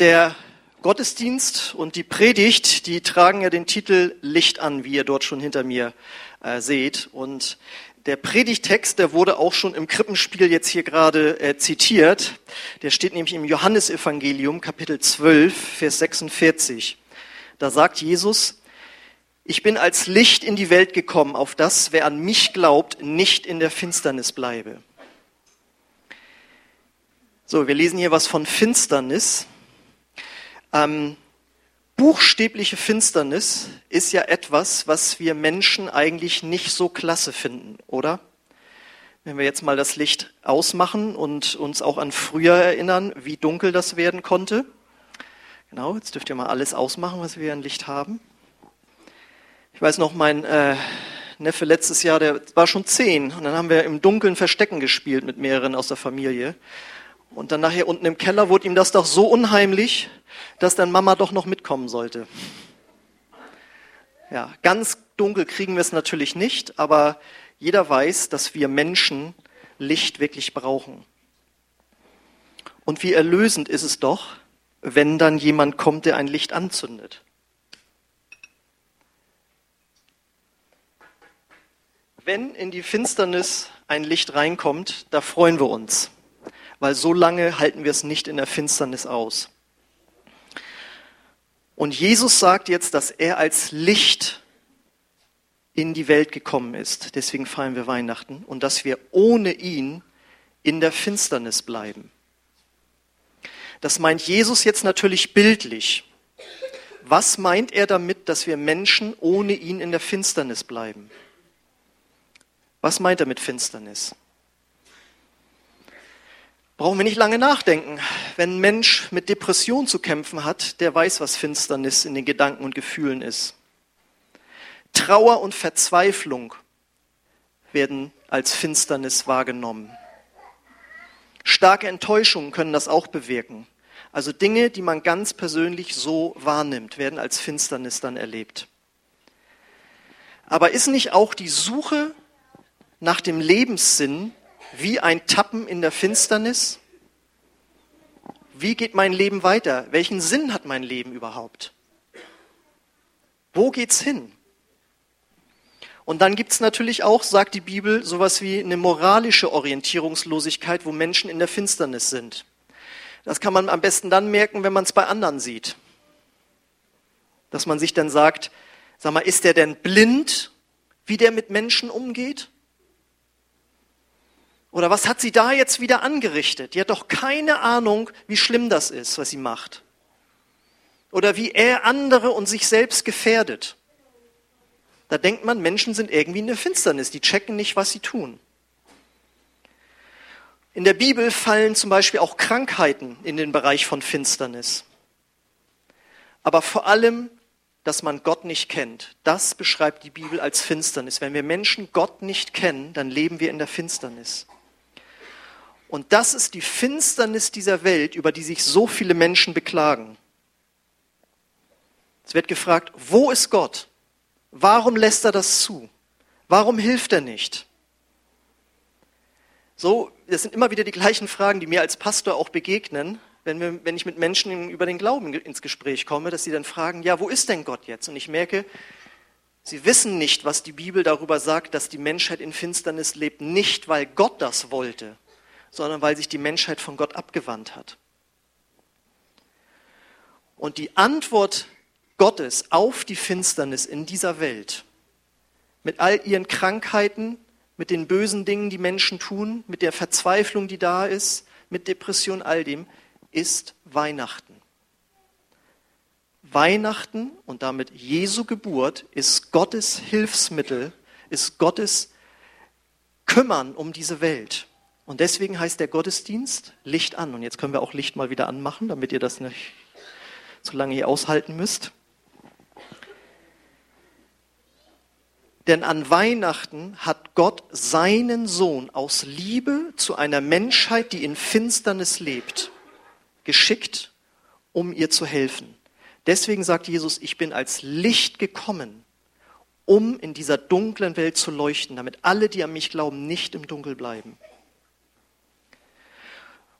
Der Gottesdienst und die Predigt, die tragen ja den Titel Licht an, wie ihr dort schon hinter mir äh, seht. Und der Predigtext, der wurde auch schon im Krippenspiel jetzt hier gerade äh, zitiert. Der steht nämlich im Johannesevangelium, Kapitel 12, Vers 46. Da sagt Jesus, ich bin als Licht in die Welt gekommen, auf das, wer an mich glaubt, nicht in der Finsternis bleibe. So, wir lesen hier was von Finsternis. Ähm, buchstäbliche Finsternis ist ja etwas, was wir Menschen eigentlich nicht so klasse finden, oder? Wenn wir jetzt mal das Licht ausmachen und uns auch an früher erinnern, wie dunkel das werden konnte. Genau, jetzt dürft ihr mal alles ausmachen, was wir an Licht haben. Ich weiß noch, mein äh, Neffe letztes Jahr, der war schon zehn und dann haben wir im Dunkeln Verstecken gespielt mit mehreren aus der Familie. Und dann nachher unten im Keller wurde ihm das doch so unheimlich, dass dann Mama doch noch mitkommen sollte. Ja, ganz dunkel kriegen wir es natürlich nicht, aber jeder weiß, dass wir Menschen Licht wirklich brauchen. Und wie erlösend ist es doch, wenn dann jemand kommt, der ein Licht anzündet. Wenn in die Finsternis ein Licht reinkommt, da freuen wir uns weil so lange halten wir es nicht in der Finsternis aus. Und Jesus sagt jetzt, dass er als Licht in die Welt gekommen ist. Deswegen feiern wir Weihnachten. Und dass wir ohne ihn in der Finsternis bleiben. Das meint Jesus jetzt natürlich bildlich. Was meint er damit, dass wir Menschen ohne ihn in der Finsternis bleiben? Was meint er mit Finsternis? Brauchen wir nicht lange nachdenken. Wenn ein Mensch mit Depression zu kämpfen hat, der weiß, was Finsternis in den Gedanken und Gefühlen ist. Trauer und Verzweiflung werden als Finsternis wahrgenommen. Starke Enttäuschungen können das auch bewirken. Also Dinge, die man ganz persönlich so wahrnimmt, werden als Finsternis dann erlebt. Aber ist nicht auch die Suche nach dem Lebenssinn wie ein Tappen in der Finsternis. Wie geht mein Leben weiter? Welchen Sinn hat mein Leben überhaupt? Wo geht's hin? Und dann gibt's natürlich auch, sagt die Bibel, sowas wie eine moralische Orientierungslosigkeit, wo Menschen in der Finsternis sind. Das kann man am besten dann merken, wenn man es bei anderen sieht. Dass man sich dann sagt, sag mal, ist der denn blind, wie der mit Menschen umgeht? Oder was hat sie da jetzt wieder angerichtet? Die hat doch keine Ahnung, wie schlimm das ist, was sie macht. Oder wie er andere und sich selbst gefährdet. Da denkt man, Menschen sind irgendwie in der Finsternis, die checken nicht, was sie tun. In der Bibel fallen zum Beispiel auch Krankheiten in den Bereich von Finsternis. Aber vor allem, dass man Gott nicht kennt, das beschreibt die Bibel als Finsternis. Wenn wir Menschen Gott nicht kennen, dann leben wir in der Finsternis. Und das ist die Finsternis dieser Welt, über die sich so viele Menschen beklagen. Es wird gefragt, wo ist Gott? Warum lässt er das zu? Warum hilft er nicht? So, das sind immer wieder die gleichen Fragen, die mir als Pastor auch begegnen, wenn, wir, wenn ich mit Menschen über den Glauben ins Gespräch komme, dass sie dann fragen, ja, wo ist denn Gott jetzt? Und ich merke, sie wissen nicht, was die Bibel darüber sagt, dass die Menschheit in Finsternis lebt, nicht weil Gott das wollte, sondern weil sich die Menschheit von Gott abgewandt hat. Und die Antwort Gottes auf die Finsternis in dieser Welt, mit all ihren Krankheiten, mit den bösen Dingen, die Menschen tun, mit der Verzweiflung, die da ist, mit Depression, all dem, ist Weihnachten. Weihnachten und damit Jesu Geburt ist Gottes Hilfsmittel, ist Gottes Kümmern um diese Welt. Und deswegen heißt der Gottesdienst Licht an. Und jetzt können wir auch Licht mal wieder anmachen, damit ihr das nicht so lange hier aushalten müsst. Denn an Weihnachten hat Gott seinen Sohn aus Liebe zu einer Menschheit, die in Finsternis lebt, geschickt, um ihr zu helfen. Deswegen sagt Jesus, ich bin als Licht gekommen, um in dieser dunklen Welt zu leuchten, damit alle, die an mich glauben, nicht im Dunkel bleiben.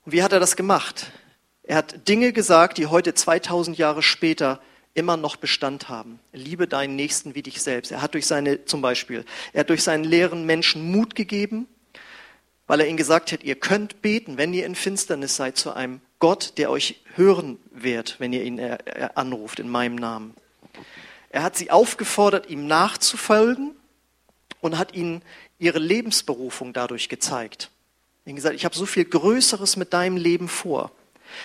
Und wie hat er das gemacht? Er hat Dinge gesagt, die heute 2000 Jahre später immer noch Bestand haben. Liebe deinen Nächsten wie dich selbst. Er hat durch seine, zum Beispiel, er hat durch seinen leeren Menschen Mut gegeben, weil er ihnen gesagt hat, ihr könnt beten, wenn ihr in Finsternis seid, zu einem Gott, der euch hören wird, wenn ihr ihn anruft in meinem Namen. Er hat sie aufgefordert, ihm nachzufolgen und hat ihnen ihre Lebensberufung dadurch gezeigt. Er hat gesagt, ich habe so viel Größeres mit deinem Leben vor.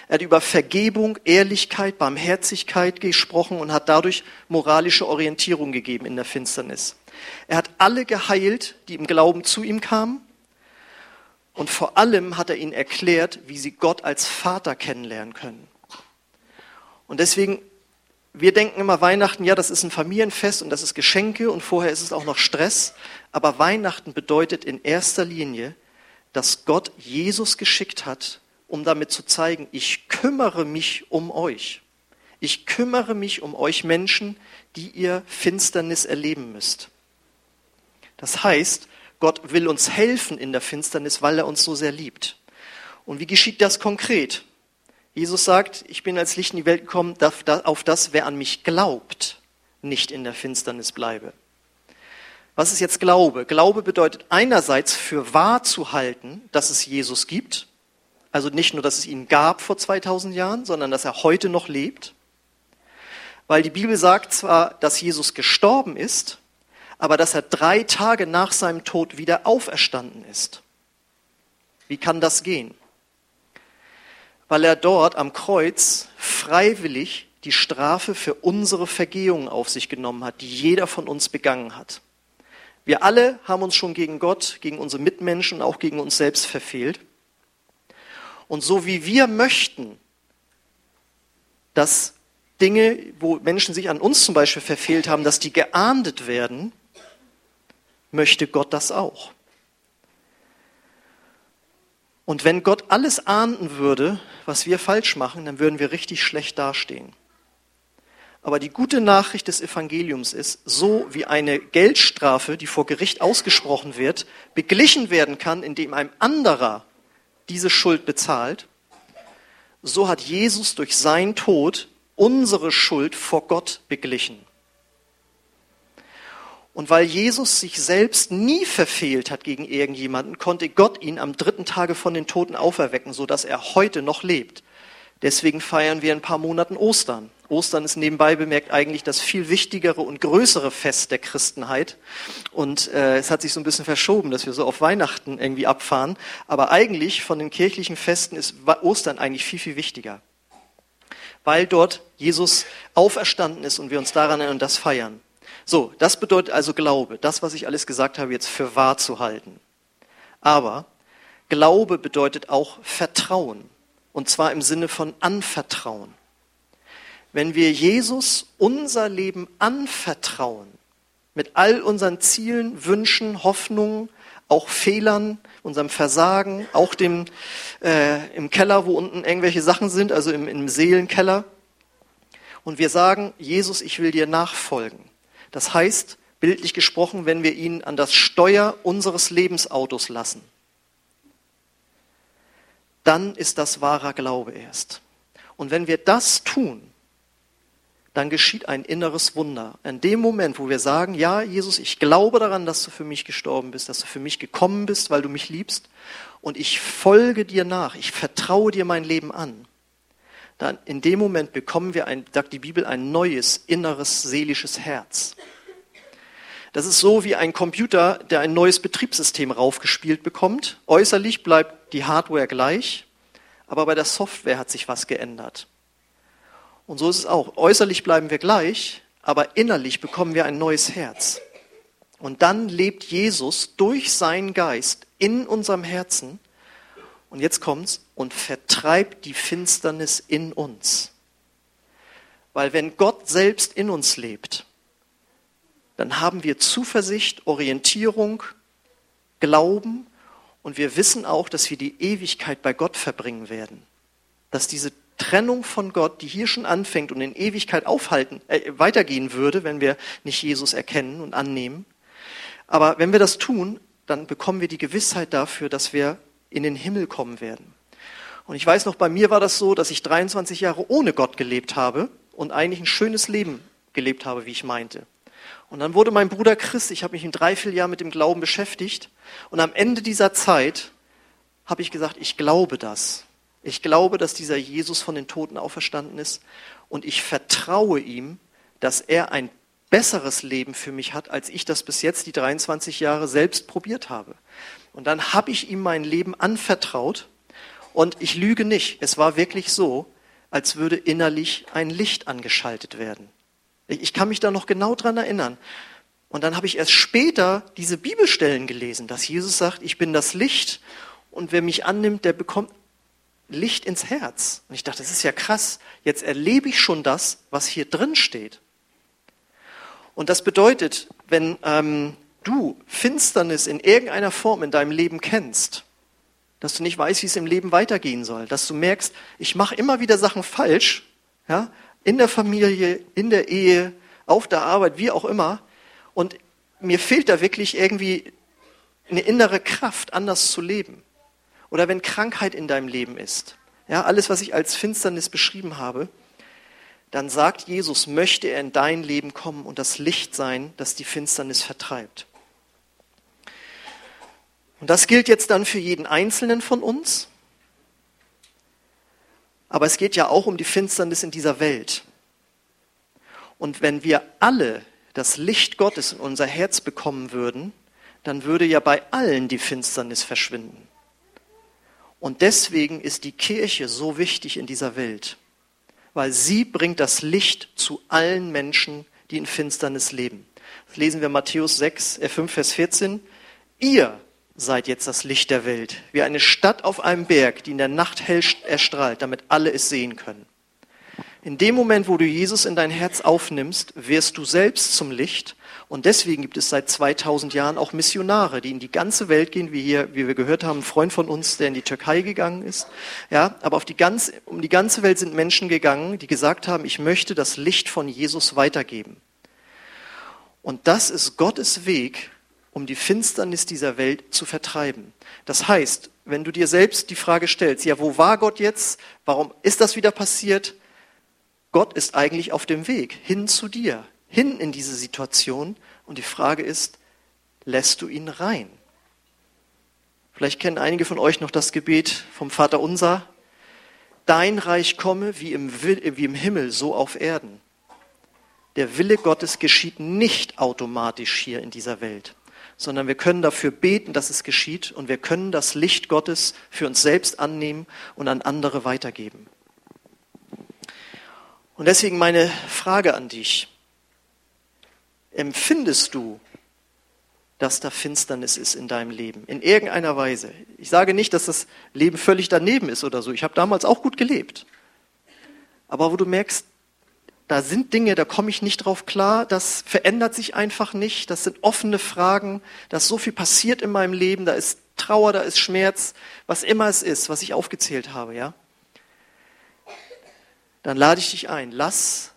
Er hat über Vergebung, Ehrlichkeit, Barmherzigkeit gesprochen und hat dadurch moralische Orientierung gegeben in der Finsternis. Er hat alle geheilt, die im Glauben zu ihm kamen. Und vor allem hat er ihnen erklärt, wie sie Gott als Vater kennenlernen können. Und deswegen, wir denken immer Weihnachten, ja, das ist ein Familienfest und das ist Geschenke und vorher ist es auch noch Stress. Aber Weihnachten bedeutet in erster Linie, dass Gott Jesus geschickt hat, um damit zu zeigen, ich kümmere mich um euch. Ich kümmere mich um euch Menschen, die ihr Finsternis erleben müsst. Das heißt, Gott will uns helfen in der Finsternis, weil er uns so sehr liebt. Und wie geschieht das konkret? Jesus sagt, ich bin als Licht in die Welt gekommen, auf das, wer an mich glaubt, nicht in der Finsternis bleibe. Was ist jetzt Glaube? Glaube bedeutet einerseits für wahr zu halten, dass es Jesus gibt, also nicht nur, dass es ihn gab vor 2000 Jahren, sondern dass er heute noch lebt. Weil die Bibel sagt zwar, dass Jesus gestorben ist, aber dass er drei Tage nach seinem Tod wieder auferstanden ist. Wie kann das gehen? Weil er dort am Kreuz freiwillig die Strafe für unsere Vergehungen auf sich genommen hat, die jeder von uns begangen hat. Wir alle haben uns schon gegen Gott, gegen unsere Mitmenschen, auch gegen uns selbst verfehlt. Und so wie wir möchten, dass Dinge, wo Menschen sich an uns zum Beispiel verfehlt haben, dass die geahndet werden, möchte Gott das auch. Und wenn Gott alles ahnden würde, was wir falsch machen, dann würden wir richtig schlecht dastehen. Aber die gute Nachricht des Evangeliums ist, so wie eine Geldstrafe, die vor Gericht ausgesprochen wird, beglichen werden kann, indem ein anderer diese Schuld bezahlt, so hat Jesus durch seinen Tod unsere Schuld vor Gott beglichen. Und weil Jesus sich selbst nie verfehlt hat gegen irgendjemanden, konnte Gott ihn am dritten Tage von den Toten auferwecken, so dass er heute noch lebt. Deswegen feiern wir in ein paar Monaten Ostern. Ostern ist nebenbei bemerkt eigentlich das viel wichtigere und größere Fest der Christenheit. Und äh, es hat sich so ein bisschen verschoben, dass wir so auf Weihnachten irgendwie abfahren. Aber eigentlich von den kirchlichen Festen ist Ostern eigentlich viel, viel wichtiger. Weil dort Jesus auferstanden ist und wir uns daran erinnern und das feiern. So, das bedeutet also Glaube, das, was ich alles gesagt habe, jetzt für wahr zu halten. Aber Glaube bedeutet auch Vertrauen. Und zwar im Sinne von Anvertrauen wenn wir Jesus unser Leben anvertrauen, mit all unseren Zielen, Wünschen, Hoffnungen, auch Fehlern, unserem Versagen, auch dem äh, im Keller, wo unten irgendwelche Sachen sind, also im, im Seelenkeller. Und wir sagen, Jesus, ich will dir nachfolgen. Das heißt, bildlich gesprochen, wenn wir ihn an das Steuer unseres Lebensautos lassen, dann ist das wahrer Glaube erst. Und wenn wir das tun, dann geschieht ein inneres Wunder. In dem Moment, wo wir sagen, ja, Jesus, ich glaube daran, dass du für mich gestorben bist, dass du für mich gekommen bist, weil du mich liebst, und ich folge dir nach, ich vertraue dir mein Leben an, dann in dem Moment bekommen wir, ein, sagt die Bibel, ein neues, inneres, seelisches Herz. Das ist so wie ein Computer, der ein neues Betriebssystem raufgespielt bekommt. Äußerlich bleibt die Hardware gleich, aber bei der Software hat sich was geändert. Und so ist es auch. Äußerlich bleiben wir gleich, aber innerlich bekommen wir ein neues Herz. Und dann lebt Jesus durch seinen Geist in unserem Herzen. Und jetzt kommt's und vertreibt die Finsternis in uns. Weil wenn Gott selbst in uns lebt, dann haben wir Zuversicht, Orientierung, Glauben und wir wissen auch, dass wir die Ewigkeit bei Gott verbringen werden. Dass diese Trennung von Gott, die hier schon anfängt und in Ewigkeit aufhalten, äh, weitergehen würde, wenn wir nicht Jesus erkennen und annehmen. Aber wenn wir das tun, dann bekommen wir die Gewissheit dafür, dass wir in den Himmel kommen werden. Und ich weiß noch, bei mir war das so, dass ich 23 Jahre ohne Gott gelebt habe und eigentlich ein schönes Leben gelebt habe, wie ich meinte. Und dann wurde mein Bruder Christ, ich habe mich in drei, vier Jahren mit dem Glauben beschäftigt. Und am Ende dieser Zeit habe ich gesagt, ich glaube das. Ich glaube, dass dieser Jesus von den Toten auferstanden ist. Und ich vertraue ihm, dass er ein besseres Leben für mich hat, als ich das bis jetzt die 23 Jahre selbst probiert habe. Und dann habe ich ihm mein Leben anvertraut. Und ich lüge nicht. Es war wirklich so, als würde innerlich ein Licht angeschaltet werden. Ich kann mich da noch genau dran erinnern. Und dann habe ich erst später diese Bibelstellen gelesen, dass Jesus sagt, ich bin das Licht und wer mich annimmt, der bekommt Licht ins Herz. Und ich dachte, das ist ja krass. Jetzt erlebe ich schon das, was hier drin steht. Und das bedeutet, wenn ähm, du Finsternis in irgendeiner Form in deinem Leben kennst, dass du nicht weißt, wie es im Leben weitergehen soll, dass du merkst, ich mache immer wieder Sachen falsch, ja, in der Familie, in der Ehe, auf der Arbeit, wie auch immer. Und mir fehlt da wirklich irgendwie eine innere Kraft, anders zu leben. Oder wenn Krankheit in deinem Leben ist, ja, alles, was ich als Finsternis beschrieben habe, dann sagt Jesus, möchte er in dein Leben kommen und das Licht sein, das die Finsternis vertreibt. Und das gilt jetzt dann für jeden Einzelnen von uns. Aber es geht ja auch um die Finsternis in dieser Welt. Und wenn wir alle das Licht Gottes in unser Herz bekommen würden, dann würde ja bei allen die Finsternis verschwinden. Und deswegen ist die Kirche so wichtig in dieser Welt, weil sie bringt das Licht zu allen Menschen, die in Finsternis leben. Das lesen wir Matthäus 6, 5, äh, Vers 14. Ihr seid jetzt das Licht der Welt, wie eine Stadt auf einem Berg, die in der Nacht hell erstrahlt, damit alle es sehen können. In dem Moment, wo du Jesus in dein Herz aufnimmst, wirst du selbst zum Licht. Und deswegen gibt es seit 2000 Jahren auch Missionare, die in die ganze Welt gehen, wie hier, wie wir gehört haben, ein Freund von uns, der in die Türkei gegangen ist. Ja, aber auf die ganze, um die ganze Welt sind Menschen gegangen, die gesagt haben, ich möchte das Licht von Jesus weitergeben. Und das ist Gottes Weg, um die Finsternis dieser Welt zu vertreiben. Das heißt, wenn du dir selbst die Frage stellst, ja, wo war Gott jetzt? Warum ist das wieder passiert? Gott ist eigentlich auf dem Weg hin zu dir, hin in diese Situation. Und die Frage ist, lässt du ihn rein? Vielleicht kennen einige von euch noch das Gebet vom Vater Unser. Dein Reich komme wie im, wie im Himmel, so auf Erden. Der Wille Gottes geschieht nicht automatisch hier in dieser Welt sondern wir können dafür beten, dass es geschieht und wir können das Licht Gottes für uns selbst annehmen und an andere weitergeben. Und deswegen meine Frage an dich. Empfindest du, dass da Finsternis ist in deinem Leben, in irgendeiner Weise? Ich sage nicht, dass das Leben völlig daneben ist oder so. Ich habe damals auch gut gelebt. Aber wo du merkst, da sind Dinge, da komme ich nicht drauf klar, das verändert sich einfach nicht, das sind offene Fragen, da ist so viel passiert in meinem Leben, da ist Trauer, da ist Schmerz, was immer es ist, was ich aufgezählt habe, ja. Dann lade ich dich ein, lass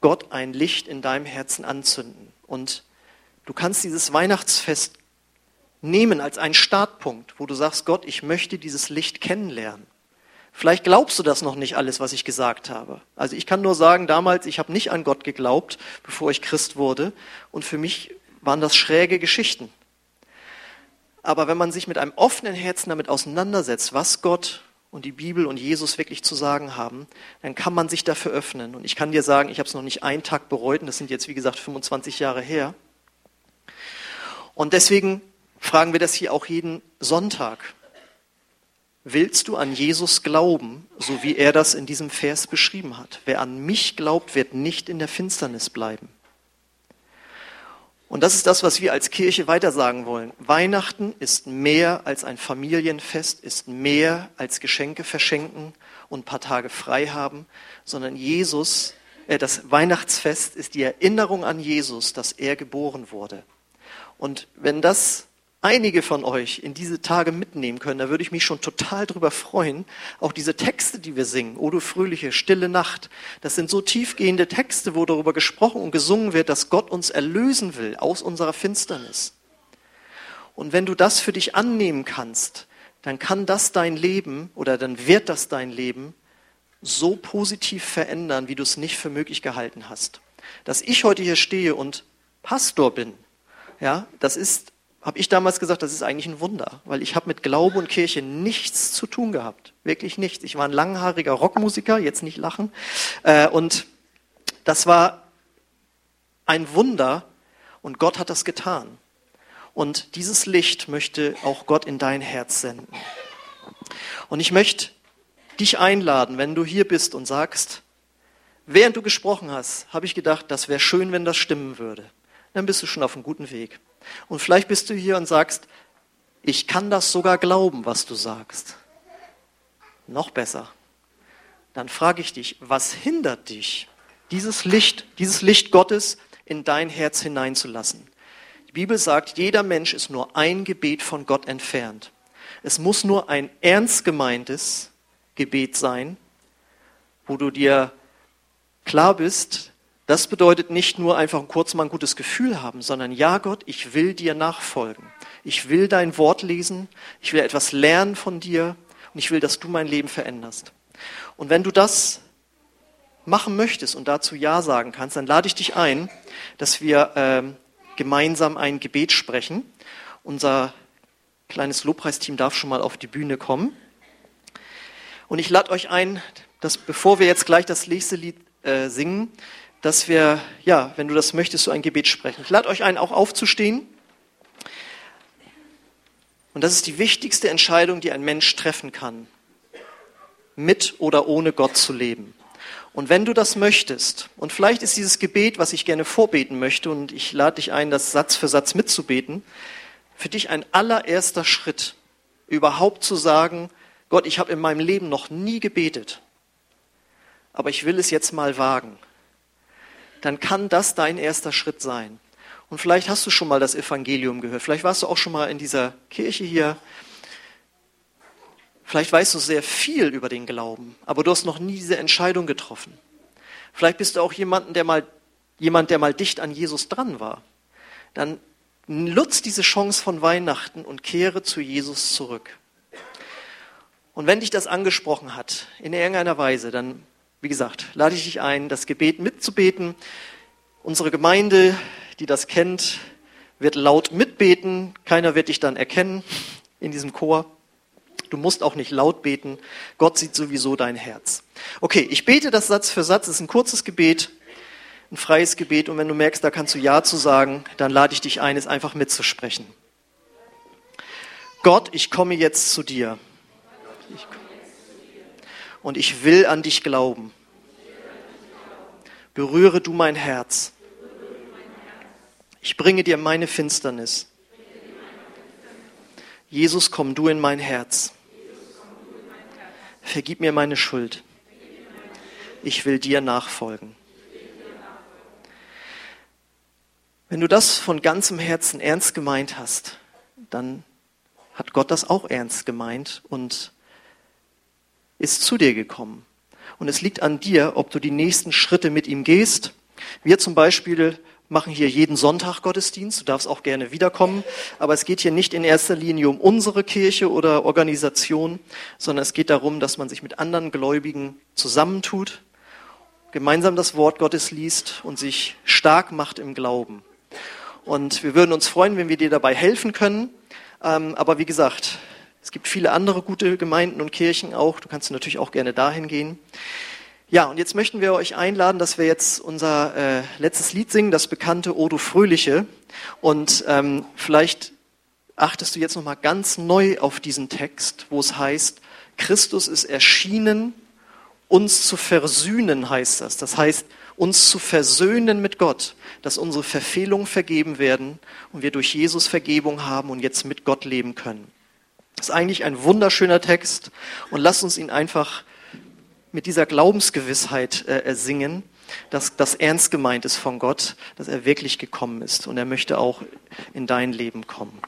Gott ein Licht in deinem Herzen anzünden und du kannst dieses Weihnachtsfest nehmen als einen Startpunkt, wo du sagst, Gott, ich möchte dieses Licht kennenlernen. Vielleicht glaubst du das noch nicht alles, was ich gesagt habe. Also ich kann nur sagen, damals, ich habe nicht an Gott geglaubt, bevor ich Christ wurde. Und für mich waren das schräge Geschichten. Aber wenn man sich mit einem offenen Herzen damit auseinandersetzt, was Gott und die Bibel und Jesus wirklich zu sagen haben, dann kann man sich dafür öffnen. Und ich kann dir sagen, ich habe es noch nicht einen Tag bereut, und das sind jetzt, wie gesagt, 25 Jahre her. Und deswegen fragen wir das hier auch jeden Sonntag. Willst du an Jesus glauben, so wie er das in diesem Vers beschrieben hat? Wer an mich glaubt, wird nicht in der Finsternis bleiben. Und das ist das, was wir als Kirche weitersagen wollen. Weihnachten ist mehr als ein Familienfest, ist mehr als Geschenke verschenken und ein paar Tage frei haben, sondern Jesus, äh, das Weihnachtsfest ist die Erinnerung an Jesus, dass er geboren wurde. Und wenn das einige von euch in diese Tage mitnehmen können, da würde ich mich schon total drüber freuen. Auch diese Texte, die wir singen, O du fröhliche, stille Nacht, das sind so tiefgehende Texte, wo darüber gesprochen und gesungen wird, dass Gott uns erlösen will aus unserer Finsternis. Und wenn du das für dich annehmen kannst, dann kann das dein Leben oder dann wird das dein Leben so positiv verändern, wie du es nicht für möglich gehalten hast. Dass ich heute hier stehe und Pastor bin, ja, das ist, habe ich damals gesagt, das ist eigentlich ein Wunder, weil ich habe mit Glaube und Kirche nichts zu tun gehabt, wirklich nichts. Ich war ein langhaariger Rockmusiker, jetzt nicht lachen, äh, und das war ein Wunder und Gott hat das getan. Und dieses Licht möchte auch Gott in dein Herz senden. Und ich möchte dich einladen, wenn du hier bist und sagst, während du gesprochen hast, habe ich gedacht, das wäre schön, wenn das stimmen würde. Dann bist du schon auf einem guten Weg. Und vielleicht bist du hier und sagst, ich kann das sogar glauben, was du sagst. Noch besser. Dann frage ich dich, was hindert dich, dieses Licht, dieses Licht Gottes in dein Herz hineinzulassen? Die Bibel sagt, jeder Mensch ist nur ein Gebet von Gott entfernt. Es muss nur ein ernst gemeintes Gebet sein, wo du dir klar bist, das bedeutet nicht nur einfach kurz mal ein gutes Gefühl haben, sondern ja Gott, ich will dir nachfolgen. Ich will dein Wort lesen, ich will etwas lernen von dir und ich will, dass du mein Leben veränderst. Und wenn du das machen möchtest und dazu Ja sagen kannst, dann lade ich dich ein, dass wir ähm, gemeinsam ein Gebet sprechen. Unser kleines Lobpreisteam darf schon mal auf die Bühne kommen. Und ich lade euch ein, dass bevor wir jetzt gleich das nächste Lied äh, singen, dass wir, ja, wenn du das möchtest, so ein Gebet sprechen. Ich lade euch ein, auch aufzustehen. Und das ist die wichtigste Entscheidung, die ein Mensch treffen kann, mit oder ohne Gott zu leben. Und wenn du das möchtest, und vielleicht ist dieses Gebet, was ich gerne vorbeten möchte, und ich lade dich ein, das Satz für Satz mitzubeten, für dich ein allererster Schritt, überhaupt zu sagen, Gott, ich habe in meinem Leben noch nie gebetet, aber ich will es jetzt mal wagen, dann kann das dein erster Schritt sein. Und vielleicht hast du schon mal das Evangelium gehört, vielleicht warst du auch schon mal in dieser Kirche hier, Vielleicht weißt du sehr viel über den Glauben, aber du hast noch nie diese Entscheidung getroffen. Vielleicht bist du auch jemanden, der mal, jemand, der mal dicht an Jesus dran war. Dann nutz diese Chance von Weihnachten und kehre zu Jesus zurück. Und wenn dich das angesprochen hat, in irgendeiner Weise, dann, wie gesagt, lade ich dich ein, das Gebet mitzubeten. Unsere Gemeinde, die das kennt, wird laut mitbeten. Keiner wird dich dann erkennen in diesem Chor. Du musst auch nicht laut beten. Gott sieht sowieso dein Herz. Okay, ich bete das Satz für Satz. Es ist ein kurzes Gebet, ein freies Gebet. Und wenn du merkst, da kannst du Ja zu sagen, dann lade ich dich ein, es einfach mitzusprechen. Gott, ich komme jetzt zu dir. Und ich will an dich glauben. Berühre du mein Herz. Ich bringe dir meine Finsternis. Jesus, komm du in mein Herz. Vergib mir meine Schuld. Ich will dir nachfolgen. Wenn du das von ganzem Herzen ernst gemeint hast, dann hat Gott das auch ernst gemeint und ist zu dir gekommen. Und es liegt an dir, ob du die nächsten Schritte mit ihm gehst. Wir zum Beispiel machen hier jeden Sonntag Gottesdienst. Du darfst auch gerne wiederkommen. Aber es geht hier nicht in erster Linie um unsere Kirche oder Organisation, sondern es geht darum, dass man sich mit anderen Gläubigen zusammentut, gemeinsam das Wort Gottes liest und sich stark macht im Glauben. Und wir würden uns freuen, wenn wir dir dabei helfen können. Ähm, aber wie gesagt, es gibt viele andere gute Gemeinden und Kirchen auch. Du kannst natürlich auch gerne dahin gehen. Ja, und jetzt möchten wir euch einladen, dass wir jetzt unser äh, letztes Lied singen, das bekannte O du Fröhliche. Und ähm, vielleicht achtest du jetzt nochmal ganz neu auf diesen Text, wo es heißt, Christus ist erschienen, uns zu versöhnen heißt das. Das heißt, uns zu versöhnen mit Gott, dass unsere Verfehlungen vergeben werden und wir durch Jesus Vergebung haben und jetzt mit Gott leben können. Das ist eigentlich ein wunderschöner Text und lasst uns ihn einfach mit dieser Glaubensgewissheit äh, singen, dass das ernst gemeint ist von Gott, dass er wirklich gekommen ist und er möchte auch in dein Leben kommen.